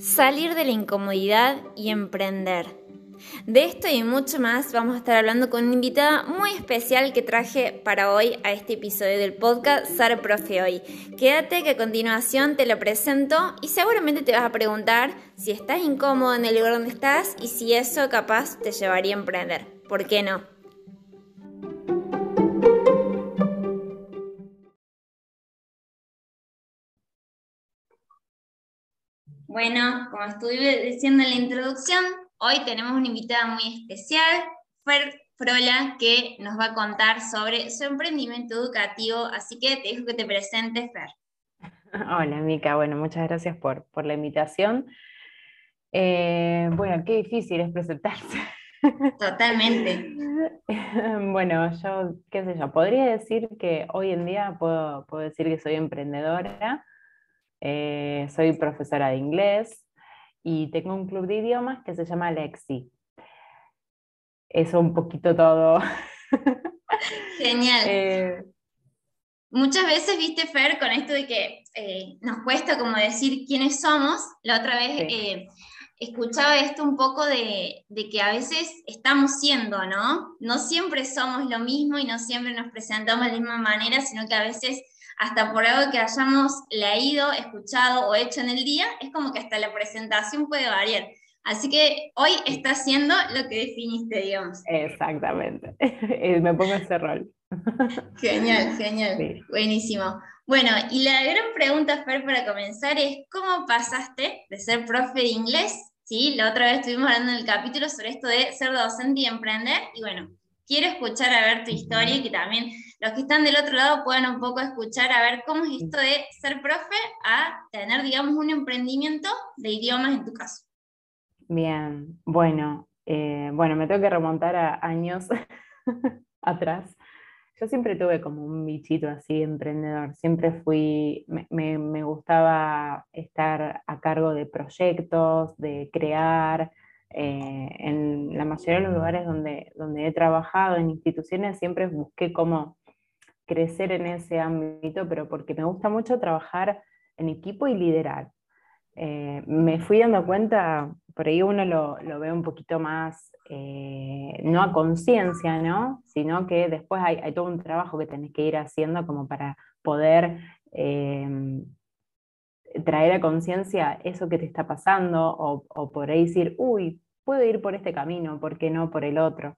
salir de la incomodidad y emprender. De esto y mucho más vamos a estar hablando con una invitada muy especial que traje para hoy a este episodio del podcast Sar Profe Hoy. Quédate que a continuación te lo presento y seguramente te vas a preguntar si estás incómodo en el lugar donde estás y si eso capaz te llevaría a emprender. ¿Por qué no? Bueno, como estuve diciendo en la introducción, hoy tenemos una invitada muy especial, Fer Frola, que nos va a contar sobre su emprendimiento educativo, así que te dejo que te presentes, Fer. Hola, Mica. Bueno, muchas gracias por, la invitación. Eh, bueno, qué difícil es presentarse. Totalmente. bueno, yo, qué sé yo, podría decir que hoy en día puedo, puedo decir que soy emprendedora eh, soy profesora de inglés y tengo un club de idiomas que se llama Lexi. Eso un poquito todo. Genial. Eh, Muchas veces, viste, Fer, con esto de que eh, nos cuesta como decir quiénes somos, la otra vez escuchaba esto un poco de, de, que a veces estamos siendo, ¿no? No siempre somos lo mismo y no siempre nos presentamos de la misma manera, sino que a veces hasta por algo que hayamos leído, escuchado o hecho en el día, es como que hasta la presentación puede variar. Así que hoy está haciendo lo que definiste, digamos. Exactamente. Me pongo ese rol. Genial, genial. Buenísimo. Bueno, y la gran pregunta, Fer, para comenzar es, ¿cómo pasaste de ser profe de inglés? ¿Sí? La otra vez estuvimos hablando en el capítulo sobre esto de ser docente y emprender. Y bueno, quiero escuchar a ver tu historia y que también los que están del otro lado puedan un poco escuchar a ver cómo es esto de ser profe a tener, digamos, un emprendimiento de idiomas en tu caso. Bien, bueno, eh, bueno, me tengo que remontar a años atrás. Yo siempre tuve como un bichito así emprendedor, siempre fui, me, gustaba estar a cargo de proyectos, de crear, eh, en la mayoría de los lugares donde, donde he trabajado, en instituciones, siempre busqué cómo crecer en ese ámbito, pero porque me gusta mucho trabajar en equipo y liderar. Eh, me fui dando cuenta, por ahí uno lo, lo ve un poquito más, eh, no a conciencia, ¿no? Sino que después hay, hay, todo un trabajo que tenés que ir haciendo como para poder traer a conciencia eso que te está pasando o, por ahí decir, uy, puedo ir por este camino, ¿por qué no por el otro?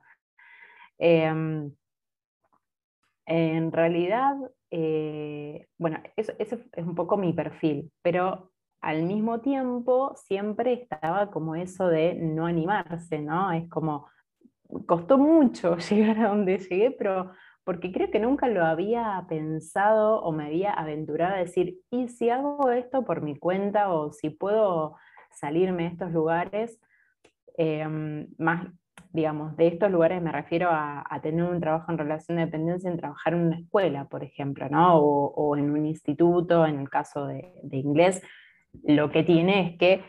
Em, en realidad, eh, bueno, eso, es un poco mi perfil, pero al mismo tiempo siempre estaba como eso de no animarse, ¿no? Es como, costó mucho llegar a donde llegué, pero porque creo que nunca lo había pensado o me había aventurado a decir, ¿y si hago esto por mi cuenta o si puedo salirme de estos lugares? Em, más digamos, de estos lugares me refiero a, tener un trabajo en relación de dependencia, en trabajar en una escuela, por ejemplo, ¿no? o, en un instituto, en el caso de, inglés, lo que tiene es que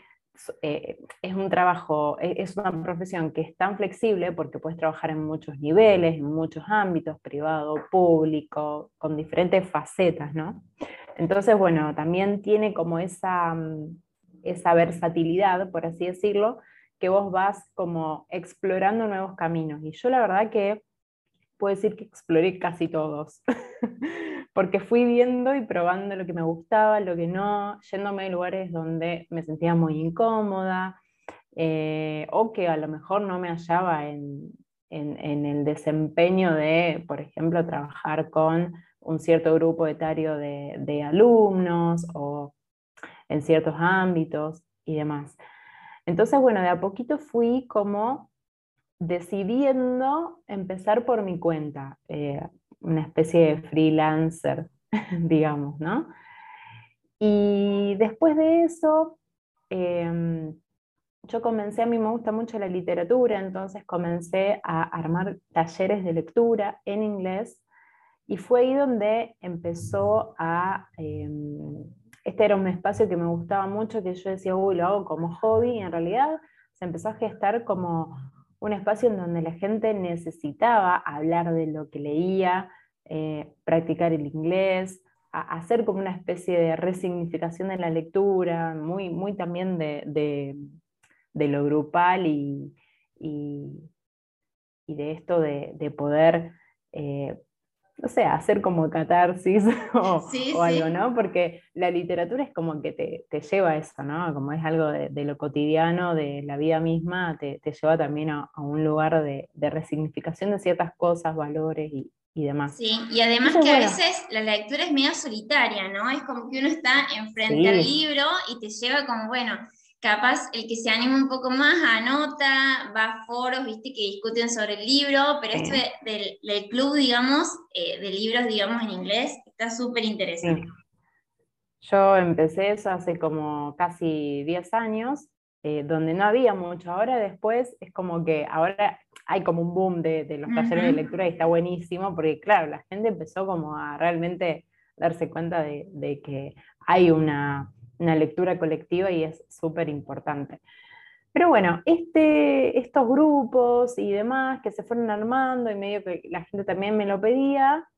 eh, es un trabajo, e, es una profesión que es tan flexible porque puedes trabajar en muchos niveles, en muchos ámbitos, privado, público, con diferentes facetas, ¿no? Entonces, bueno, también tiene como esa, mm, esa versatilidad, por así decirlo, que vos vas como explorando nuevos caminos. Y yo la verdad que puedo decir que exploré casi todos, porque fui viendo y probando lo que me gustaba, lo que no, yéndome a lugares donde me sentía muy incómoda eh, o que a lo mejor no me hallaba en, el desempeño de, por ejemplo, trabajar con un cierto grupo etario de, de alumnos o en ciertos ámbitos y demás. Entonces, bueno, de a poquito fui como decidiendo empezar por mi cuenta, eh, una especie de freelancer, digamos, ¿no? Y después de eso, em, yo comencé, a mí me gusta mucho la literatura, entonces comencé a armar talleres de lectura en inglés y fue ahí donde empezó a... Em, este era un espacio que me gustaba mucho, que yo decía, uy, lo hago como hobby, y en realidad se empezó a gestar como un espacio en donde la gente necesitaba hablar de lo que leía, eh, practicar el inglés, hacer como una especie de resignificación de la lectura, muy, muy también de, lo grupal y, de esto de, poder, eh, no sé, hacer como catarsis o, algo, ¿no? Porque la literatura es como que te, lleva a eso, ¿no? Como es algo de, lo cotidiano, de la vida misma, te, lleva también a, un lugar de, resignificación de ciertas cosas, valores y, y demás. Sí, y además que a veces la lectura es medio solitaria, ¿no? Es como que uno está enfrente al libro y te lleva como, bueno, capaz el que se anima un poco más anota, va a foros, viste, que discuten sobre el libro, pero esto del, club, digamos, eh, de libros, digamos, en inglés, está súper interesante. Yo empecé eso hace como casi 10 años, eh, donde no había mucho. Ahora después es como que ahora hay como un boom de, los talleres de lectura y está buenísimo, porque claro, la gente empezó como a realmente darse cuenta de, que hay una, lectura colectiva y es súper importante. Pero bueno, este, estos grupos y demás que se fueron armando y medio que la gente también me lo pedía,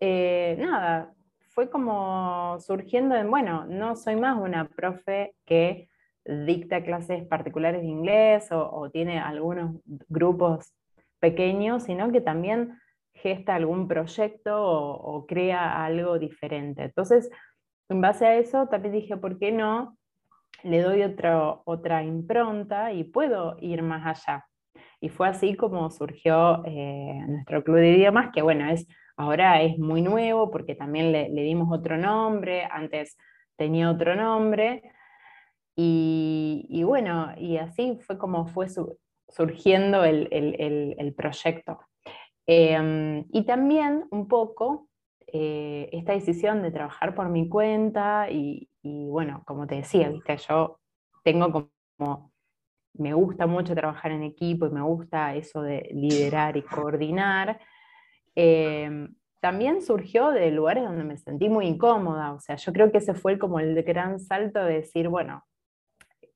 eh, nada, fue como surgiendo en, bueno, no soy más una profe que dicta clases particulares de inglés o, tiene algunos grupos pequeños, sino que también gesta algún proyecto o, crea algo diferente. Entonces, en base a eso, también dije, ¿por qué no? Le doy otra impronta y puedo ir más allá. Y fue así como surgió eh, nuestro club de idiomas, que bueno, es, ahora es muy nuevo porque también le, dimos otro nombre, antes tenía otro nombre, y, bueno, y así fue como fue surgiendo el, proyecto. Em, y también un poco eh, esta decisión de trabajar por mi cuenta y, bueno, como te decía, ¿viste? yo tengo como, me gusta mucho trabajar en equipo y me gusta eso de liderar y coordinar. Em, también surgió de lugares donde me sentí muy incómoda, o sea, yo creo que ese fue como el gran salto de decir, bueno,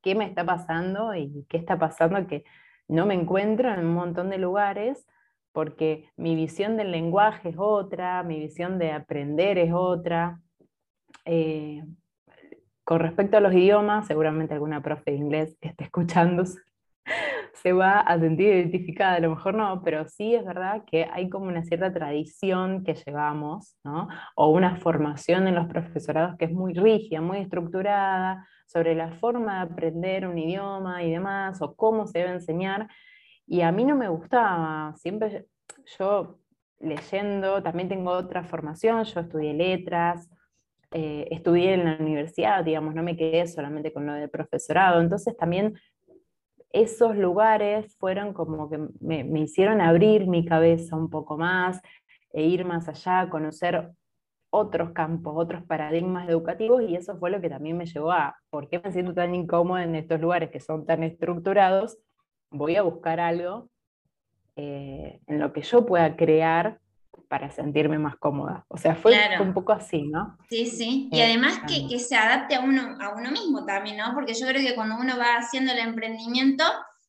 qué me está pasando y qué está pasando que no me encuentro en un montón de lugares porque mi visión del lenguaje es otra, mi visión de aprender es otra. Eh, con respecto a los idiomas, seguramente alguna profe de inglés que esté escuchando se va a sentir identificada, a lo mejor no, pero sí es verdad que hay como una cierta tradición que llevamos, ¿no? o una formación en los profesorados que es muy rígida, muy estructurada, sobre la forma de aprender un idioma y demás, o cómo se debe enseñar, y a mí no me gustaba, siempre yo leyendo, también tengo otra formación, yo estudié letras, eh, estudié en la universidad, digamos, no me quedé solamente con lo del profesorado, entonces también esos lugares fueron como que me, hicieron abrir mi cabeza un poco más e ir más allá, conocer otros campos, otros paradigmas educativos y eso fue lo que también me llevó a, ¿por qué me siento tan incómoda en estos lugares que son tan estructurados? Voy a buscar algo eh, en lo que yo pueda crear para sentirme más cómoda. O sea, fue un poco así, ¿no? Sí, sí. Y eh, además que, que, se adapte a uno, a uno mismo también, ¿no? Porque yo creo que cuando uno va haciendo el emprendimiento,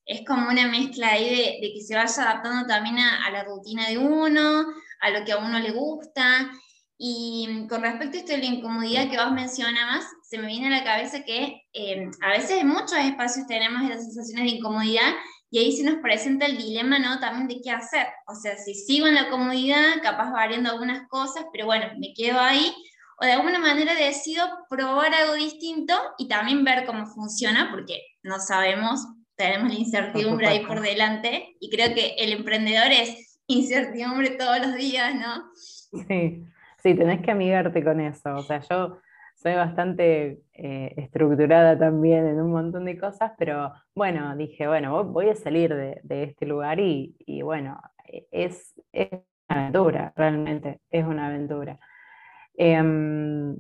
es como una mezcla ahí de, de que se vaya adaptando también a, la rutina de uno, a lo que a uno le gusta. Y con respecto a esto de la incomodidad que vos mencionabas, se me viene a la cabeza que eh, a veces en muchos espacios tenemos esas sensaciones de incomodidad y ahí se nos presenta el dilema, ¿no? También de qué hacer. O sea, si sigo en la comodidad, capaz variando algunas cosas, pero bueno, me quedo ahí. O de alguna manera decido probar algo distinto y también ver cómo funciona, porque no sabemos, tenemos la incertidumbre ahí por delante. Y creo que el emprendedor es incertidumbre todos los días, ¿no? Sí, sí, tenés que amigarte con eso. O sea, yo soy bastante eh, estructurada también en un montón de cosas, pero bueno, dije, bueno, voy a salir de, este lugar y, bueno, es, una aventura, realmente, es una aventura. Em,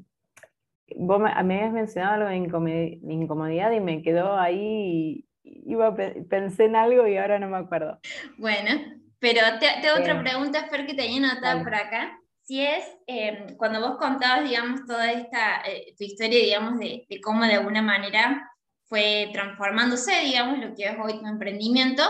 vos me, habías mencionado algo de incomodidad y me quedó ahí, iba, pensé en algo y ahora no me acuerdo. Bueno, pero te, hago otra eh, pregunta, Fer, que tenía anotada por acá si es, em, cuando vos contabas, digamos, toda esta, eh, tu historia, digamos, de, cómo de alguna manera fue transformándose, digamos, lo que es hoy tu emprendimiento,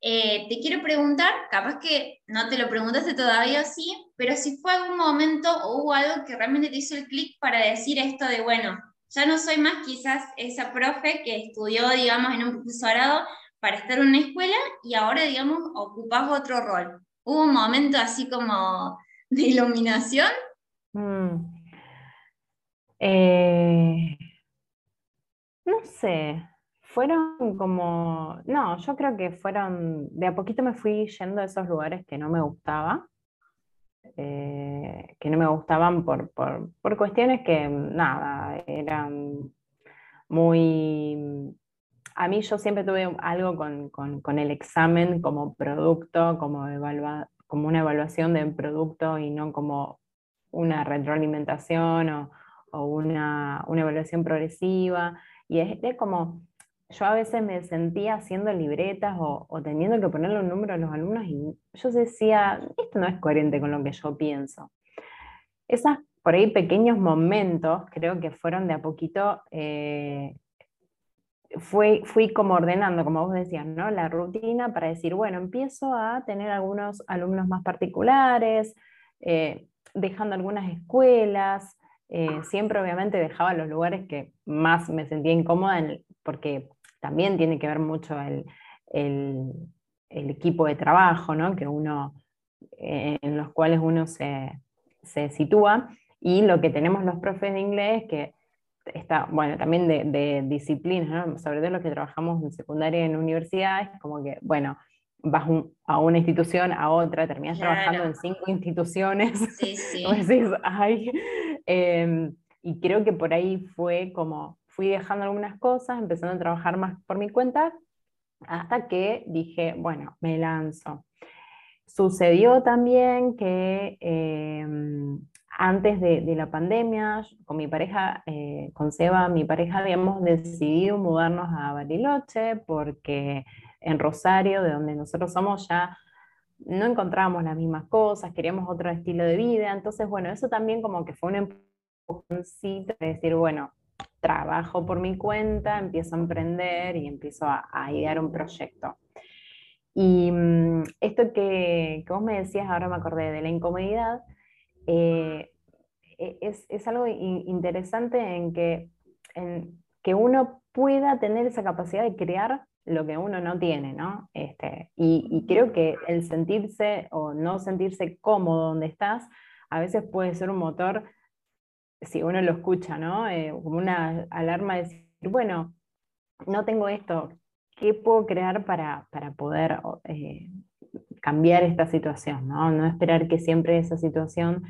eh, te quiero preguntar, capaz que no te lo preguntaste todavía sí, pero si fue algún momento o hubo algo que realmente te hizo el clic para decir esto de, bueno, ya no soy más quizás esa profe que estudió, digamos, en un profesorado para estar en una escuela y ahora, digamos, ocupás otro rol. ¿Hubo un momento así como de iluminación? Mm. Eh, no sé, fueron como, no, yo creo que fueron, de a poquito me fui yendo a esos lugares que no me gustaba, eh, que no me gustaban por, por, cuestiones que, nada, eran muy... A mí yo siempre tuve algo con, con, el examen como producto, como, evalua, como una evaluación de producto y no como una retroalimentación o, una, una, evaluación progresiva. Y es, es como, yo a veces me sentía haciendo libretas o, teniendo que ponerle un número a los alumnos y yo decía, esto no es coherente con lo que yo pienso. Esos por ahí pequeños momentos creo que fueron de a poquito, eh, fui, fui como ordenando, como vos decías, ¿no? la rutina para decir, bueno, empiezo a tener algunos alumnos más particulares, eh, dejando algunas escuelas, eh, siempre obviamente dejaba los lugares que más me sentía incómoda porque también tiene que ver mucho el, equipo de trabajo, ¿no? que uno, eh, en los cuales uno se, sitúa, y lo que tenemos los profes de inglés, que está, bueno, también de, disciplinas, sobre todo los que trabajamos en secundaria y en universidades, como que, bueno, vas a una institución, a otra, terminas trabajando en cinco instituciones. Sí, sí. Em, y creo que por ahí fue como fui dejando algunas cosas, empezando a trabajar más por mi cuenta, hasta que dije, bueno, me lanzo. Sucedió también que em, antes de, la pandemia, con mi pareja, eh, con Seba, mi pareja, habíamos decidido mudarnos a Bariloche porque en Rosario, de donde nosotros somos, ya no encontrábamos las mismas cosas, queríamos otro estilo de vida. Entonces, bueno, eso también como que fue un empujoncito de decir, bueno, trabajo por mi cuenta, empiezo a emprender y empiezo a, idear un proyecto. Y mm, esto que, vos me decías, ahora me acordé de la incomodidad, eh, e, es, algo interesante en que, en que uno pueda tener esa capacidad de crear lo que uno no tiene, ¿no? Este, y, creo que el sentirse o no sentirse cómodo donde estás, a veces puede ser un motor si uno lo escucha, ¿no? Eh, como una alarma de decir, bueno, no tengo esto, ¿qué puedo crear para, poder eh, cambiar esta situación? ¿no? no esperar que siempre esa situación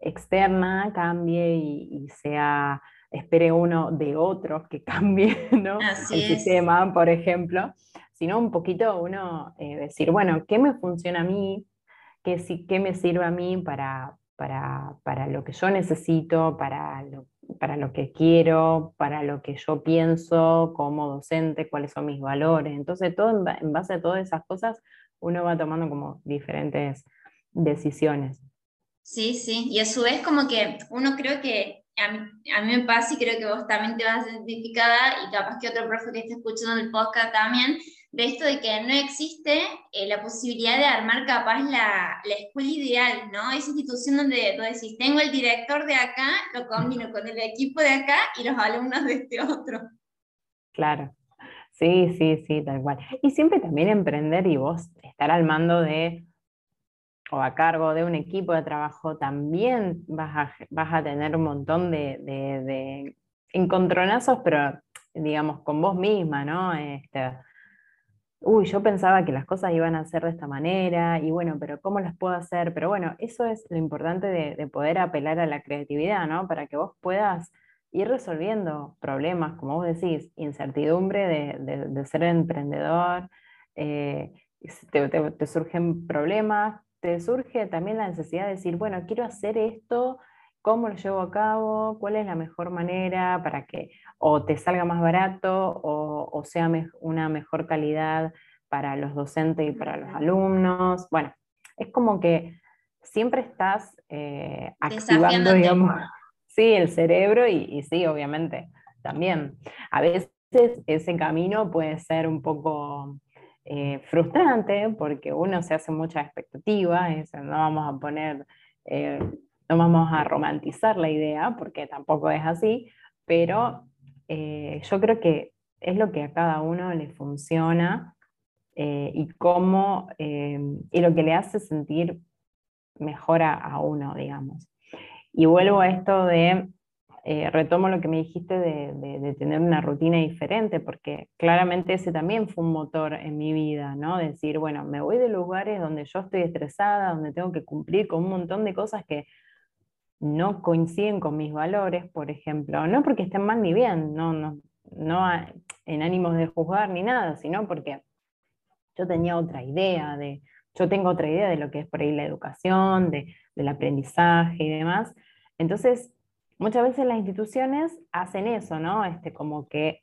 externa cambie y, sea, espere uno de otros que cambie ¿no? el sistema, por ejemplo, sino un poquito uno eh, decir, bueno, ¿qué me funciona a mí? ¿Qué, qué me sirve a mí para, para, lo que yo necesito, para lo, para lo que quiero, para lo que yo pienso como docente, cuáles son mis valores. Entonces, todo en, base a todas esas cosas, uno va tomando como diferentes decisiones. Sí, sí, y a su vez como que uno creo que a mí, a mí, me pasa y creo que vos también te vas identificada y capaz que otro profe que esté escuchando el podcast también, de esto de que no existe eh, la posibilidad de armar capaz la, la, escuela ideal, ¿no? Esa institución donde tú decís, tengo el director de acá, lo combino con el equipo de acá y los alumnos de este otro. Claro, sí, sí, sí, tal cual. Y siempre también emprender y vos estar al mando de o a cargo de un equipo de trabajo, también vas a, vas a tener un montón de, de, encontronazos, pero digamos con vos misma, ¿no? Este, uy, yo pensaba que las cosas iban a ser de esta manera, y bueno, pero ¿cómo las puedo hacer? Pero bueno, eso es lo importante de, poder apelar a la creatividad, ¿no? Para que vos puedas ir resolviendo problemas, como vos decís, incertidumbre de, ser emprendedor, eh, te, surgen problemas, te surge también la necesidad de decir, bueno, quiero hacer esto, ¿cómo lo llevo a cabo? ¿Cuál es la mejor manera para que o te salga más barato o, sea una mejor calidad para los docentes y para los alumnos? Bueno, es como que siempre estás eh, activando, digamos, sí, el cerebro y, sí, obviamente, también. A veces ese camino puede ser un poco eh, frustrante porque uno se hace mucha expectativa, no vamos a poner, eh, no vamos a romantizar la idea porque tampoco es así, pero eh, yo creo que es lo que a cada uno le funciona y cómo, y lo que le hace sentir mejor a uno, digamos. Y vuelvo a esto de eh, retomo lo que me dijiste de, tener una rutina diferente, porque claramente ese también fue un motor en mi vida, ¿no? Decir, bueno, me voy de lugares donde yo estoy estresada, donde tengo que cumplir con un montón de cosas que no coinciden con mis valores, por ejemplo, no porque estén mal ni bien, no, no, no en ánimos de juzgar ni nada, sino porque yo tenía otra idea de, yo tengo otra idea de lo que es por ahí la educación, de, del aprendizaje y demás. Entonces, muchas veces las instituciones hacen eso, ¿no? Este, como que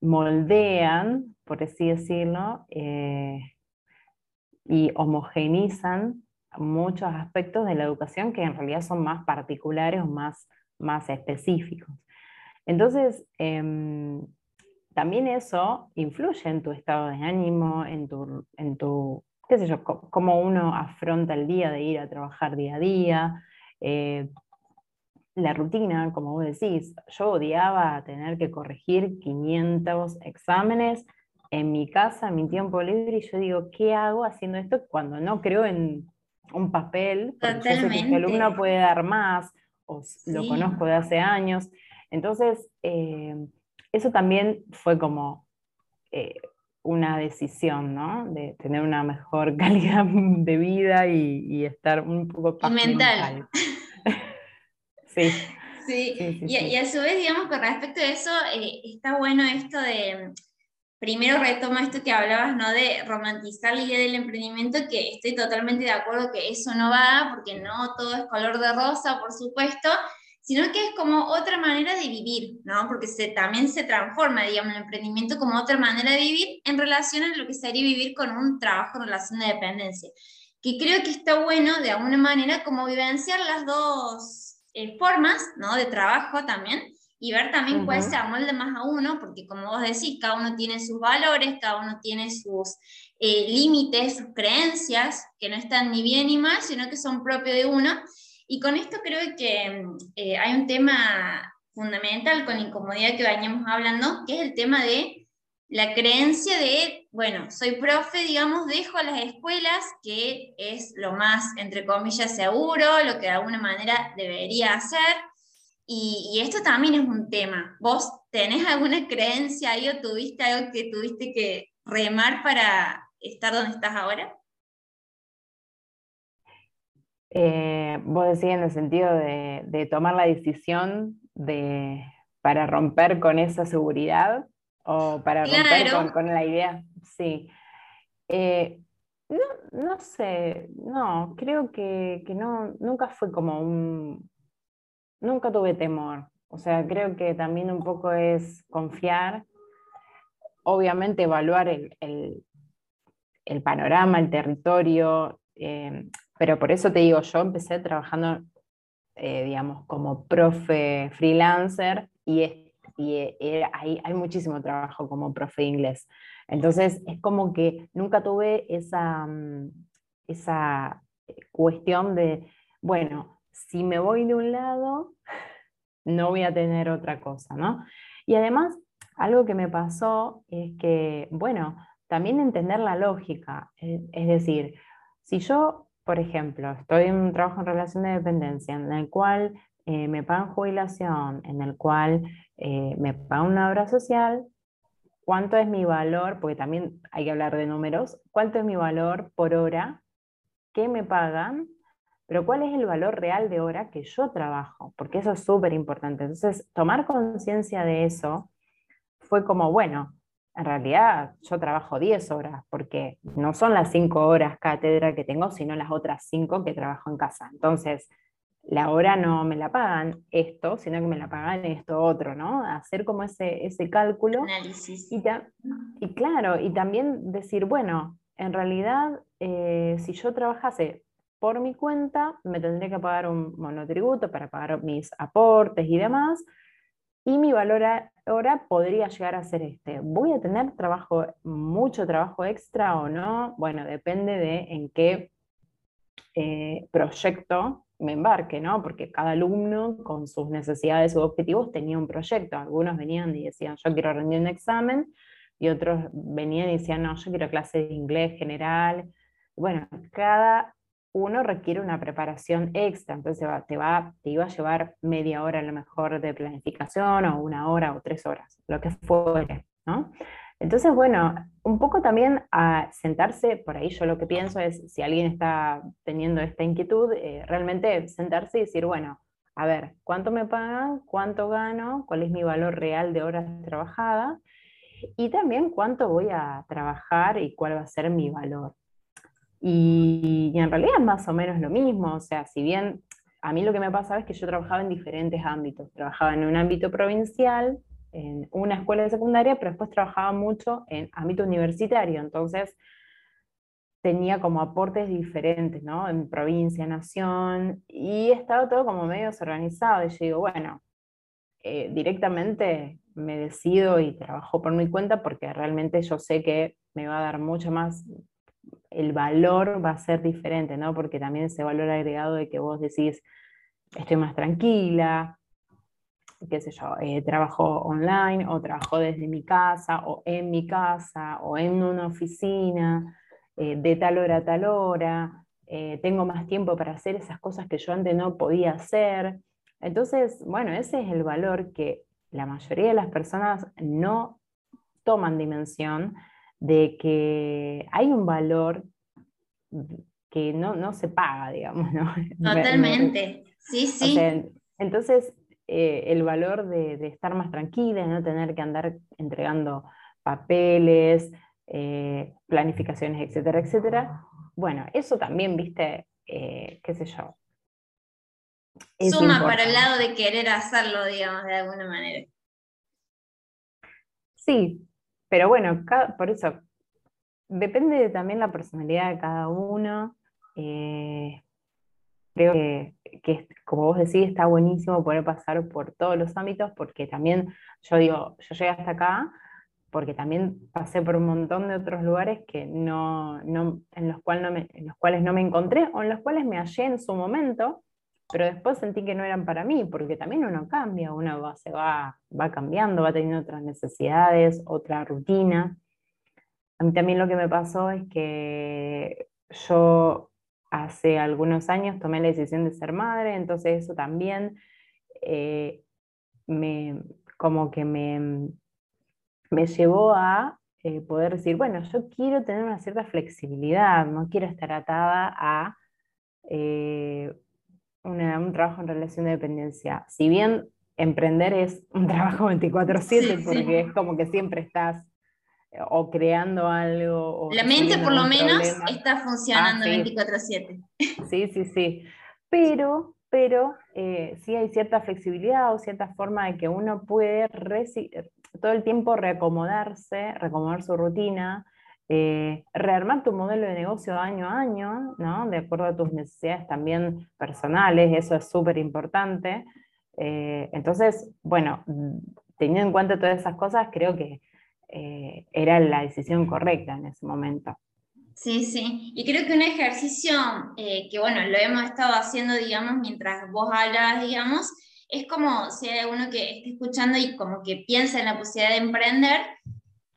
moldean, por así decirlo, eh, y homogenizan muchos aspectos de la educación que en realidad son más particulares o más, más específicos. Entonces, em, también eso influye en tu estado de ánimo, en tu, en tu qué sé yo, cómo uno afronta el día de ir a trabajar día a día, eh, la rutina, como vos decís, yo odiaba tener que corregir 500 exámenes en mi casa, en mi tiempo libre, y yo digo, ¿qué hago haciendo esto cuando no creo en un papel? Porque yo sé que el alumno puede dar más, o lo conozco de hace años. Entonces, eh, eso también fue como eh, una decisión, ¿no? De tener una mejor calidad de vida y, estar un poco mental. Sí. Sí, y, a su vez, digamos, con respecto a eso, eh, está bueno esto de, primero retomo esto que hablabas, ¿no? De romantizar la idea del emprendimiento, que estoy totalmente de acuerdo que eso no va, porque no todo es color de rosa, por supuesto, sino que es como otra manera de vivir, ¿no? Porque se, también se transforma, digamos, el emprendimiento como otra manera de vivir en relación a lo que sería vivir con un trabajo en relación de dependencia, que creo que está bueno de alguna manera como vivenciar las dos eh, formas ¿no? de trabajo también y ver también cuál se amolde más a uno, porque como vos decís, cada uno tiene sus valores, cada uno tiene sus eh, límites, sus creencias, que no están ni bien ni mal, sino que son propios de uno. Y con esto creo que eh, hay un tema fundamental con la incomodidad que veníamos hablando, que es el tema de la creencia de, bueno, soy profe, digamos, dejo las escuelas, que es lo más, entre comillas, seguro, lo que de alguna manera debería hacer. Y, esto también es un tema. ¿Vos tenés alguna creencia ahí o tuviste algo que tuviste que remar para estar donde estás ahora? Eh, vos decís en el sentido de, tomar la decisión de, para romper con esa seguridad. O para romper con, la idea, sí. Eh, no, sé, no, creo que, no, nunca fue como un, nunca tuve temor. O sea, creo que también un poco es confiar, obviamente evaluar el, panorama, el territorio, eh, pero por eso te digo, yo empecé trabajando, eh, digamos, como profe freelancer y es y hay, muchísimo trabajo como profe de inglés. Entonces es como que nunca tuve esa, mm, esa eh, cuestión de, bueno, si me voy de un lado, no voy a tener otra cosa, ¿no? Y además, algo que me pasó es que, bueno, también entender la lógica, eh, es decir, si yo, por ejemplo, estoy en un trabajo en relación de dependencia en el cual me pagan jubilación, en el cual eh, me paga una obra social, cuánto es mi valor, porque también hay que hablar de números, cuánto es mi valor por hora, qué me pagan, pero cuál es el valor real de hora que yo trabajo, porque eso es súper importante. Entonces, tomar conciencia de eso fue como, bueno, en realidad yo trabajo 10 horas, porque no son las 5 horas cátedra que tengo, sino las otras 5 que trabajo en casa. Entonces, la hora no me la pagan esto, sino que me la pagan esto otro, ¿no? Hacer como ese, ese cálculo. Análisis. Y, y, claro, y también decir, bueno, en realidad, eh, si yo trabajase por mi cuenta, me tendría que pagar un monotributo para pagar mis aportes y demás, y mi valor ahora podría llegar a ser este. ¿Voy a tener trabajo, mucho trabajo extra o no? Bueno, depende de en qué eh, proyecto me embarque, ¿no? Porque cada alumno con sus necesidades u objetivos tenía un proyecto. Algunos venían y decían, yo quiero rendir un examen, y otros venían y decían, no, yo quiero clase de inglés general. Bueno, cada uno requiere una preparación extra, entonces te, va, te iba a llevar media hora a lo mejor de planificación, o una hora o tres horas, lo que fuere, ¿no? Entonces, bueno, un poco también a sentarse, por ahí yo lo que pienso es, si alguien está teniendo esta inquietud, eh, realmente sentarse y decir, bueno, a ver, ¿cuánto me pagan? ¿Cuánto gano? ¿Cuál es mi valor real de horas trabajadas? Y también cuánto voy a trabajar y cuál va a ser mi valor. Y, en realidad es más o menos lo mismo, o sea, si bien a mí lo que me pasaba es que yo trabajaba en diferentes ámbitos, trabajaba en un ámbito provincial, en una escuela de secundaria, pero después trabajaba mucho en ámbito universitario, entonces tenía como aportes diferentes, ¿no? En provincia, nación, y estaba todo como medio desorganizado, y yo digo, bueno, eh, directamente me decido y trabajo por mi cuenta porque realmente yo sé que me va a dar mucho más el valor va a ser diferente, ¿no? Porque también ese valor agregado de que vos decís, estoy más tranquila, qué sé yo, eh, trabajo online o trabajo desde mi casa o en mi casa o en una oficina, eh, de tal hora a tal hora, eh, tengo más tiempo para hacer esas cosas que yo antes no podía hacer. Entonces, bueno, ese es el valor que la mayoría de las personas no toman dimensión de que hay un valor que no, se paga, digamos, ¿no? Totalmente, sí, sí. entonces, eh, el valor de, estar más tranquila, no tener que andar entregando papeles, eh, planificaciones, etcétera, etcétera. Bueno, eso también, viste, eh, qué sé yo. Suma para el lado de querer hacerlo, digamos, de alguna manera. Sí, pero bueno, por eso, depende de también la personalidad de cada uno. Creo que, como vos decís, está buenísimo poder pasar por todos los ámbitos, porque también, yo digo, yo llegué hasta acá, porque también pasé por un montón de otros lugares que no, en, los cuales no me, en los cuales no me encontré, o en los cuales me hallé en su momento, pero después sentí que no eran para mí, porque también uno cambia, uno se va, va cambiando, va teniendo otras necesidades, otra rutina. A mí también lo que me pasó es que yo hace algunos años tomé la decisión de ser madre, entonces eso también eh, me, como que me, me llevó a eh, poder decir, bueno, yo quiero tener una cierta flexibilidad, no quiero estar atada a eh, un trabajo en relación de dependencia. Si bien emprender es un trabajo 24/7 porque es como que siempre estás o creando algo. La mente por lo menos está funcionando 24/7. Ah, sí, sí, sí. Pero, pero eh, sí hay cierta flexibilidad o cierta forma de que uno puede todo el tiempo reacomodarse, reacomodar su rutina, eh, rearmar tu modelo de negocio año a año, ¿no? de acuerdo a tus necesidades también personales, eso es súper importante. Eh, entonces, bueno, teniendo en cuenta todas esas cosas, creo que eh, era la decisión correcta en ese momento. Sí, sí, y creo que un ejercicio que, bueno, lo hemos estado haciendo, digamos, mientras vos hablas, digamos, es como si hay uno que esté escuchando y como que piensa en la posibilidad de emprender,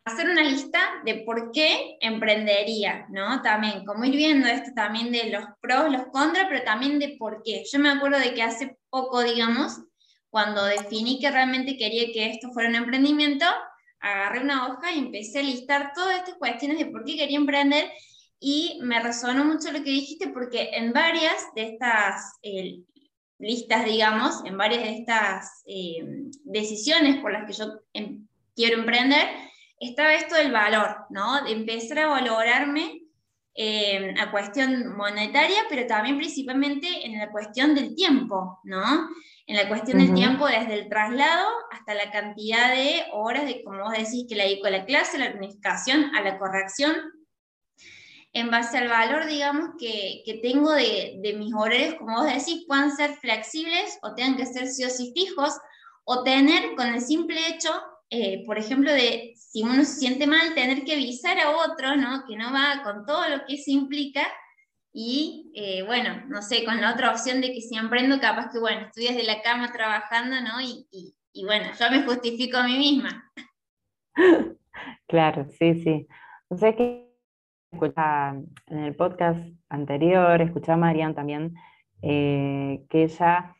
hacer una lista de por qué emprendería, ¿no? También, como ir viendo esto también de los pros, los contras, pero también de por qué. Yo me acuerdo de que hace poco, digamos, cuando definí que realmente quería que esto fuera un emprendimiento, agarré una hoja y empecé a listar todas estas cuestiones de por qué quería emprender y me resonó mucho lo que dijiste porque en varias de estas eh, listas, digamos, en varias de estas eh, decisiones por las que yo em, quiero emprender, estaba esto del valor, ¿no? De empezar a valorarme eh, a cuestión monetaria, pero también principalmente en la cuestión del tiempo, ¿no? En la cuestión del tiempo desde el traslado hasta la cantidad de horas de, como vos decís, que la dedico a la clase, a la planificación, a la corrección, en base al valor, digamos, que, que tengo de, de, mis horarios, como vos decís, puedan ser flexibles o tengan que ser sí o sí fijos, o tener con el simple hecho, eh, por ejemplo, de si uno se siente mal, tener que avisar a otro, ¿no? Que no va con todo lo que eso implica, y eh, bueno, no sé, con la otra opción de que si emprendo, capaz que bueno, estoy desde la cama trabajando, ¿no? Y, y, bueno, yo me justifico a mí misma. Claro, sí, sí. O sea que en el podcast anterior, escuchaba a Marian también, eh, que ella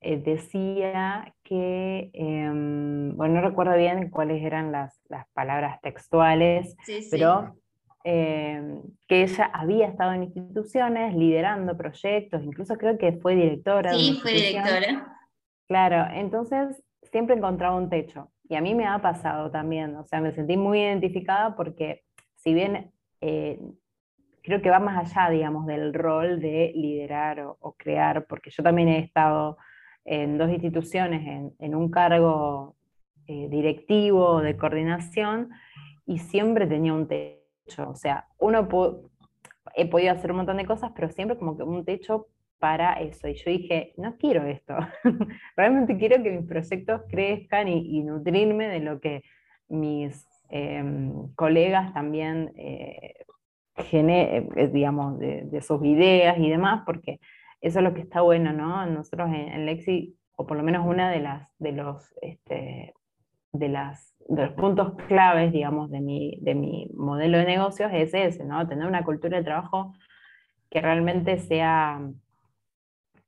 eh, decía que, em, bueno, no recuerdo bien cuáles eran las, las palabras textuales, pero Em, que ella había estado en instituciones liderando proyectos, incluso creo que fue directora. Sí, fue directora. Claro, entonces siempre encontraba un techo. Y a mí me ha pasado también, o sea, me sentí muy identificada porque si bien eh, creo que va más allá, digamos, del rol de liderar o, crear, porque yo también he estado en dos instituciones en, un cargo eh, directivo de coordinación y siempre tenía un techo o sea, uno he podido hacer un montón de cosas, pero siempre como que un techo para eso. Y yo dije, no quiero esto. Realmente quiero que mis proyectos crezcan y, nutrirme de lo que mis em, colegas también eh, eh, digamos, de, sus ideas y demás, porque eso es lo que está bueno, ¿no? Nosotros en, Lexi, o por lo menos una de las de los este, de las de los puntos claves, digamos, de mi, de mi modelo de negocios es ese, ¿no? Tener una cultura de trabajo que realmente sea,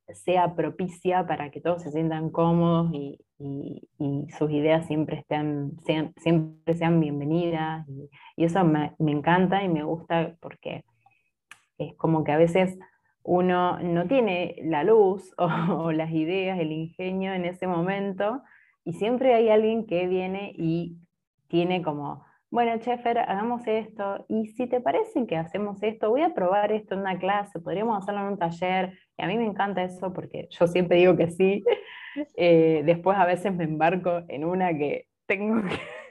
sea propicia para que todos se sientan cómodos y, sus ideas siempre, estén, sean, siempre sean bienvenidas. Y, eso me, encanta y me gusta porque es como que a veces uno no tiene la luz o, o las ideas, el ingenio en ese momento, y siempre hay alguien que viene y tiene como, bueno, Chefer, hagamos esto, y si te parece que hacemos esto, voy a probar esto en una clase, podríamos hacerlo en un taller, y a mí me encanta eso porque yo siempre digo que sí, eh, después a veces me embarco en una que tengo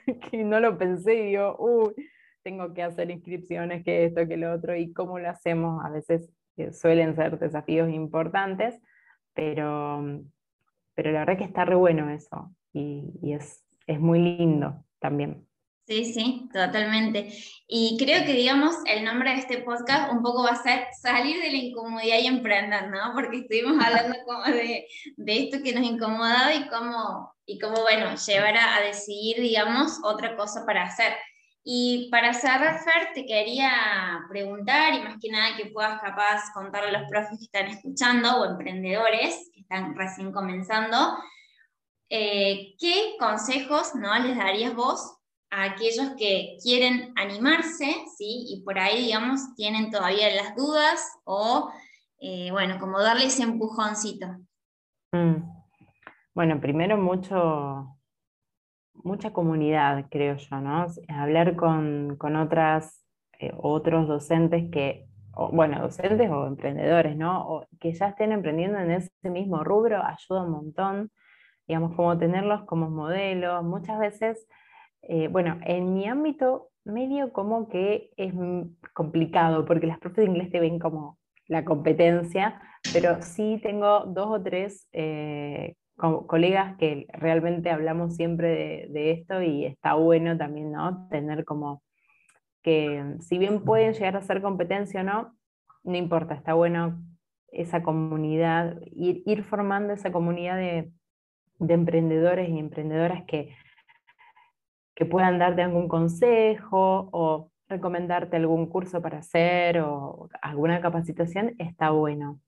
que, no lo pensé y digo, uy, tengo que hacer inscripciones, que esto, que lo otro, y cómo lo hacemos, a veces eh, suelen ser desafíos importantes, pero, pero la verdad que está re bueno eso y, es, es muy lindo también. Sí, sí, totalmente. Y creo que, digamos, el nombre de este podcast un poco va a ser salir de la incomodidad y emprender, ¿no? Porque estuvimos hablando como de, de esto que nos incomodaba y cómo, y cómo bueno, llevar a, a, decidir, digamos, otra cosa para hacer. Y para cerrar, Fer, te quería preguntar, y más que nada que puedas capaz contarle a los profes que están escuchando o emprendedores que están recién comenzando, eh, ¿qué consejos ¿no? les darías vos a aquellos que quieren animarse, ¿sí? Y por ahí, digamos, tienen todavía las dudas o, eh, bueno, como darle ese empujoncito. Mm. Bueno, primero mucho, mucha comunidad, creo yo, ¿no? Hablar con, otras, eh, otros docentes que, bueno, docentes o emprendedores, ¿no? O que ya estén emprendiendo en ese mismo rubro ayuda un montón digamos, como tenerlos como modelos. Muchas veces, eh, bueno, en mi ámbito medio como que es complicado, porque las profes de inglés te ven como la competencia, pero sí tengo dos o tres eh, colegas que realmente hablamos siempre de, esto y está bueno también, ¿no? Tener como que si bien pueden llegar a ser competencia o no, no importa, está bueno esa comunidad, ir formando esa comunidad de, de emprendedores y emprendedoras que, que puedan darte algún consejo o recomendarte algún curso para hacer o alguna capacitación, está bueno.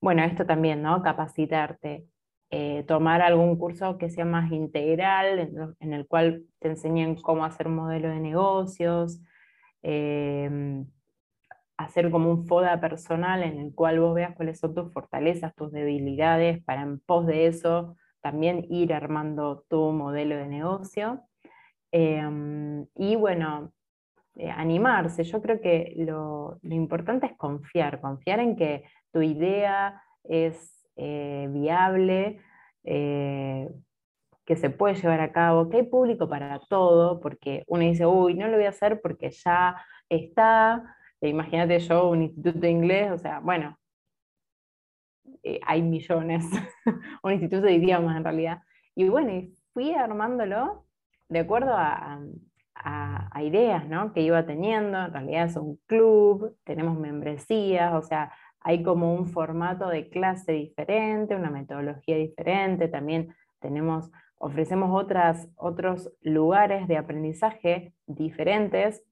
Bueno, esto también, ¿no? Capacitarte, eh, tomar algún curso que sea más integral, en, el cual te enseñen cómo hacer un modelo de negocios, em, hacer como un FODA personal en el cual vos veas cuáles son tus fortalezas, tus debilidades, para en pos de eso también ir armando tu modelo de negocio. Em, y bueno, eh, animarse. Yo creo que lo, importante es confiar, confiar en que tu idea es eh, viable, eh, que se puede llevar a cabo, que hay público para todo, porque uno dice, uy, no lo voy a hacer porque ya está. Imagínate yo, un instituto de inglés, o sea, bueno, eh, hay millones, un instituto de idiomas en realidad. Y bueno, fui armándolo de acuerdo a, ideas ¿no? que iba teniendo. En realidad es un club, tenemos membresías, o sea, hay como un formato de clase diferente, una metodología diferente, también tenemos, ofrecemos otras, otros lugares de aprendizaje diferentes.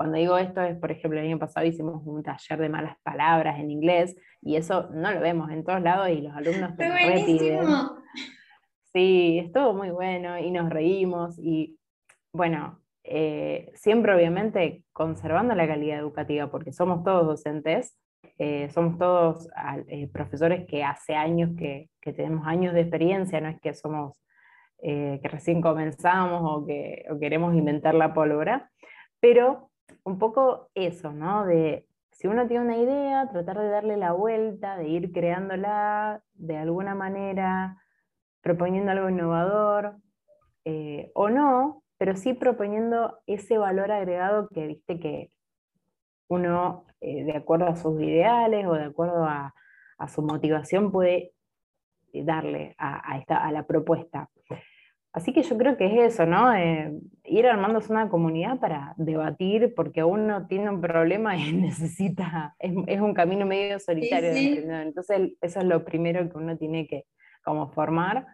Cuando digo esto es, por ejemplo, el año pasado hicimos un taller de malas palabras en inglés y eso no lo vemos en todos lados y los alumnos te repiten. Sí, estuvo muy bueno y nos reímos y bueno, eh, siempre obviamente conservando la calidad educativa porque somos todos docentes, eh, somos todos eh, profesores que hace años que, tenemos años de experiencia, no es que somos que recién comenzamos o que queremos inventar la pólvora, pero un poco eso, ¿no? De si uno tiene una idea, tratar de darle la vuelta, de ir creándola de alguna manera, proponiendo algo innovador eh, o no, pero sí proponiendo ese valor agregado que viste que uno, eh, de acuerdo a sus ideales o de acuerdo a, su motivación, puede eh, darle a, esta, a, la propuesta. Así que yo creo que es eso, ¿no? ir armándose una comunidad para debatir, porque uno tiene un problema y necesita, es, un camino medio solitario Entonces, eso es lo primero que uno tiene que, como formar,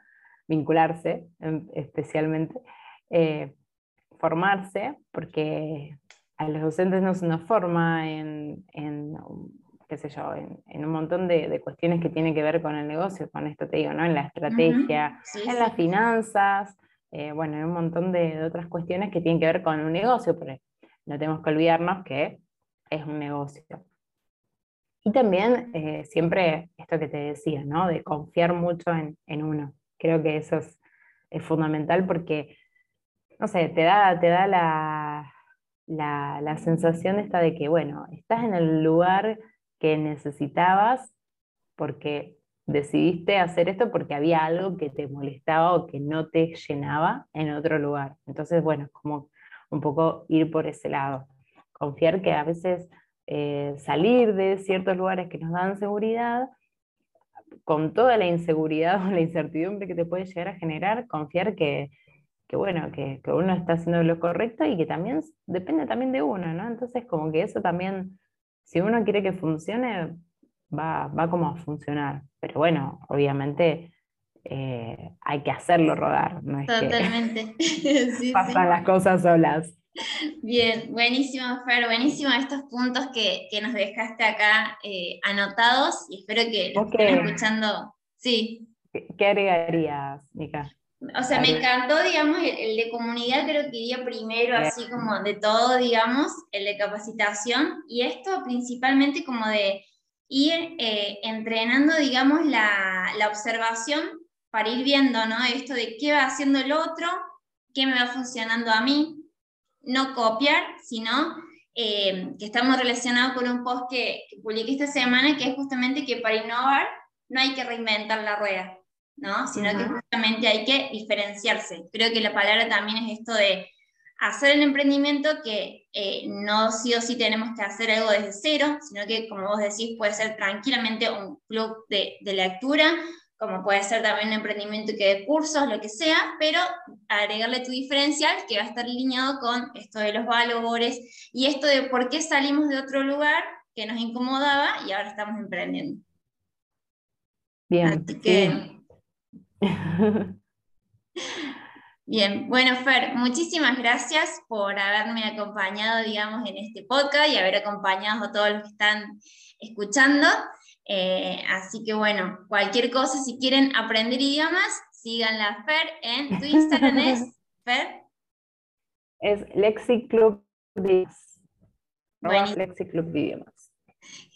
vincularse em, especialmente, eh, formarse, porque a los docentes no se nos forma en, qué sé yo, en, un montón de, cuestiones que tienen que ver con el negocio, con esto te digo, ¿no? En la estrategia, en las finanzas, eh, bueno, en un montón de, otras cuestiones que tienen que ver con un negocio, pero no tenemos que olvidarnos que es un negocio. Y también eh, siempre esto que te decía, ¿no? De confiar mucho en, uno. Creo que eso es, fundamental porque, no sé, te da, te da la, la, sensación esta de que, bueno, estás en el lugar que necesitabas porque decidiste hacer esto porque había algo que te molestaba o que no te llenaba en otro lugar. Entonces, bueno, es como un poco ir por ese lado. Confiar que a veces eh, salir de ciertos lugares que nos dan seguridad, con toda la inseguridad o la incertidumbre que te puede llegar a generar, confiar que, bueno, que, uno está haciendo lo correcto y que también depende también de uno, ¿no? Entonces como que eso también, si uno quiere que funcione, va, va como a funcionar. Pero bueno, obviamente eh, hay que hacerlo rodar, no es Totalmente. pasan las cosas solas. Bien, buenísimo, Fer, buenísimo estos puntos que, nos dejaste acá eh, anotados y espero que los estén escuchando. Sí. ¿Qué agregarías, Mica? O sea, me encantó, digamos, el, de comunidad, creo que iría primero, así como de todo, digamos, el de capacitación, y esto principalmente como de ir eh, entrenando, digamos, la, la observación para ir viendo, ¿no? Esto de qué va haciendo el otro, qué me va funcionando a mí, no copiar, sino eh, que estamos relacionados con un post que, publiqué esta semana, que es justamente que para innovar no hay que reinventar la rueda, ¿no? sino que justamente hay que diferenciarse. Creo que la palabra también es esto de hacer el emprendimiento que eh, no sí o sí tenemos que hacer algo desde cero, sino que, como vos decís, puede ser tranquilamente un club de, de lectura como puede ser también un emprendimiento que de cursos, lo que sea, pero agregarle tu diferencial que va a estar alineado con esto de los valores y esto de por qué salimos de otro lugar que nos incomodaba y ahora estamos emprendiendo. Bien. Bien, bueno, Fer, muchísimas gracias por haberme acompañado, digamos, en este podcast y haber acompañado a todos los que están escuchando. Eh, así que bueno, cualquier cosa, si quieren aprender idiomas, síganla Fer en tu Instagram es Fer. Es LexiClub Idiomas. LexiClub Idiomas.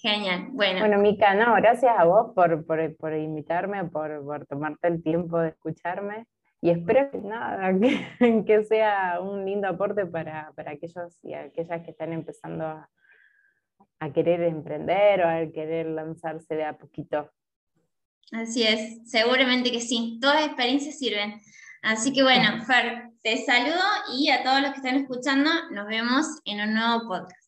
Genial, bueno. Bueno, Mica, no, gracias a vos por, por, por invitarme, por, por, tomarte el tiempo de escucharme. Y espero que nada, que, que sea un lindo aporte para, para aquellos y aquellas que están empezando a, a querer emprender o a querer lanzarse de a poquito. Así es, seguramente que sí, todas las experiencias sirven. Así que bueno, Fer, te saludo y a todos los que están escuchando, nos vemos en un nuevo podcast.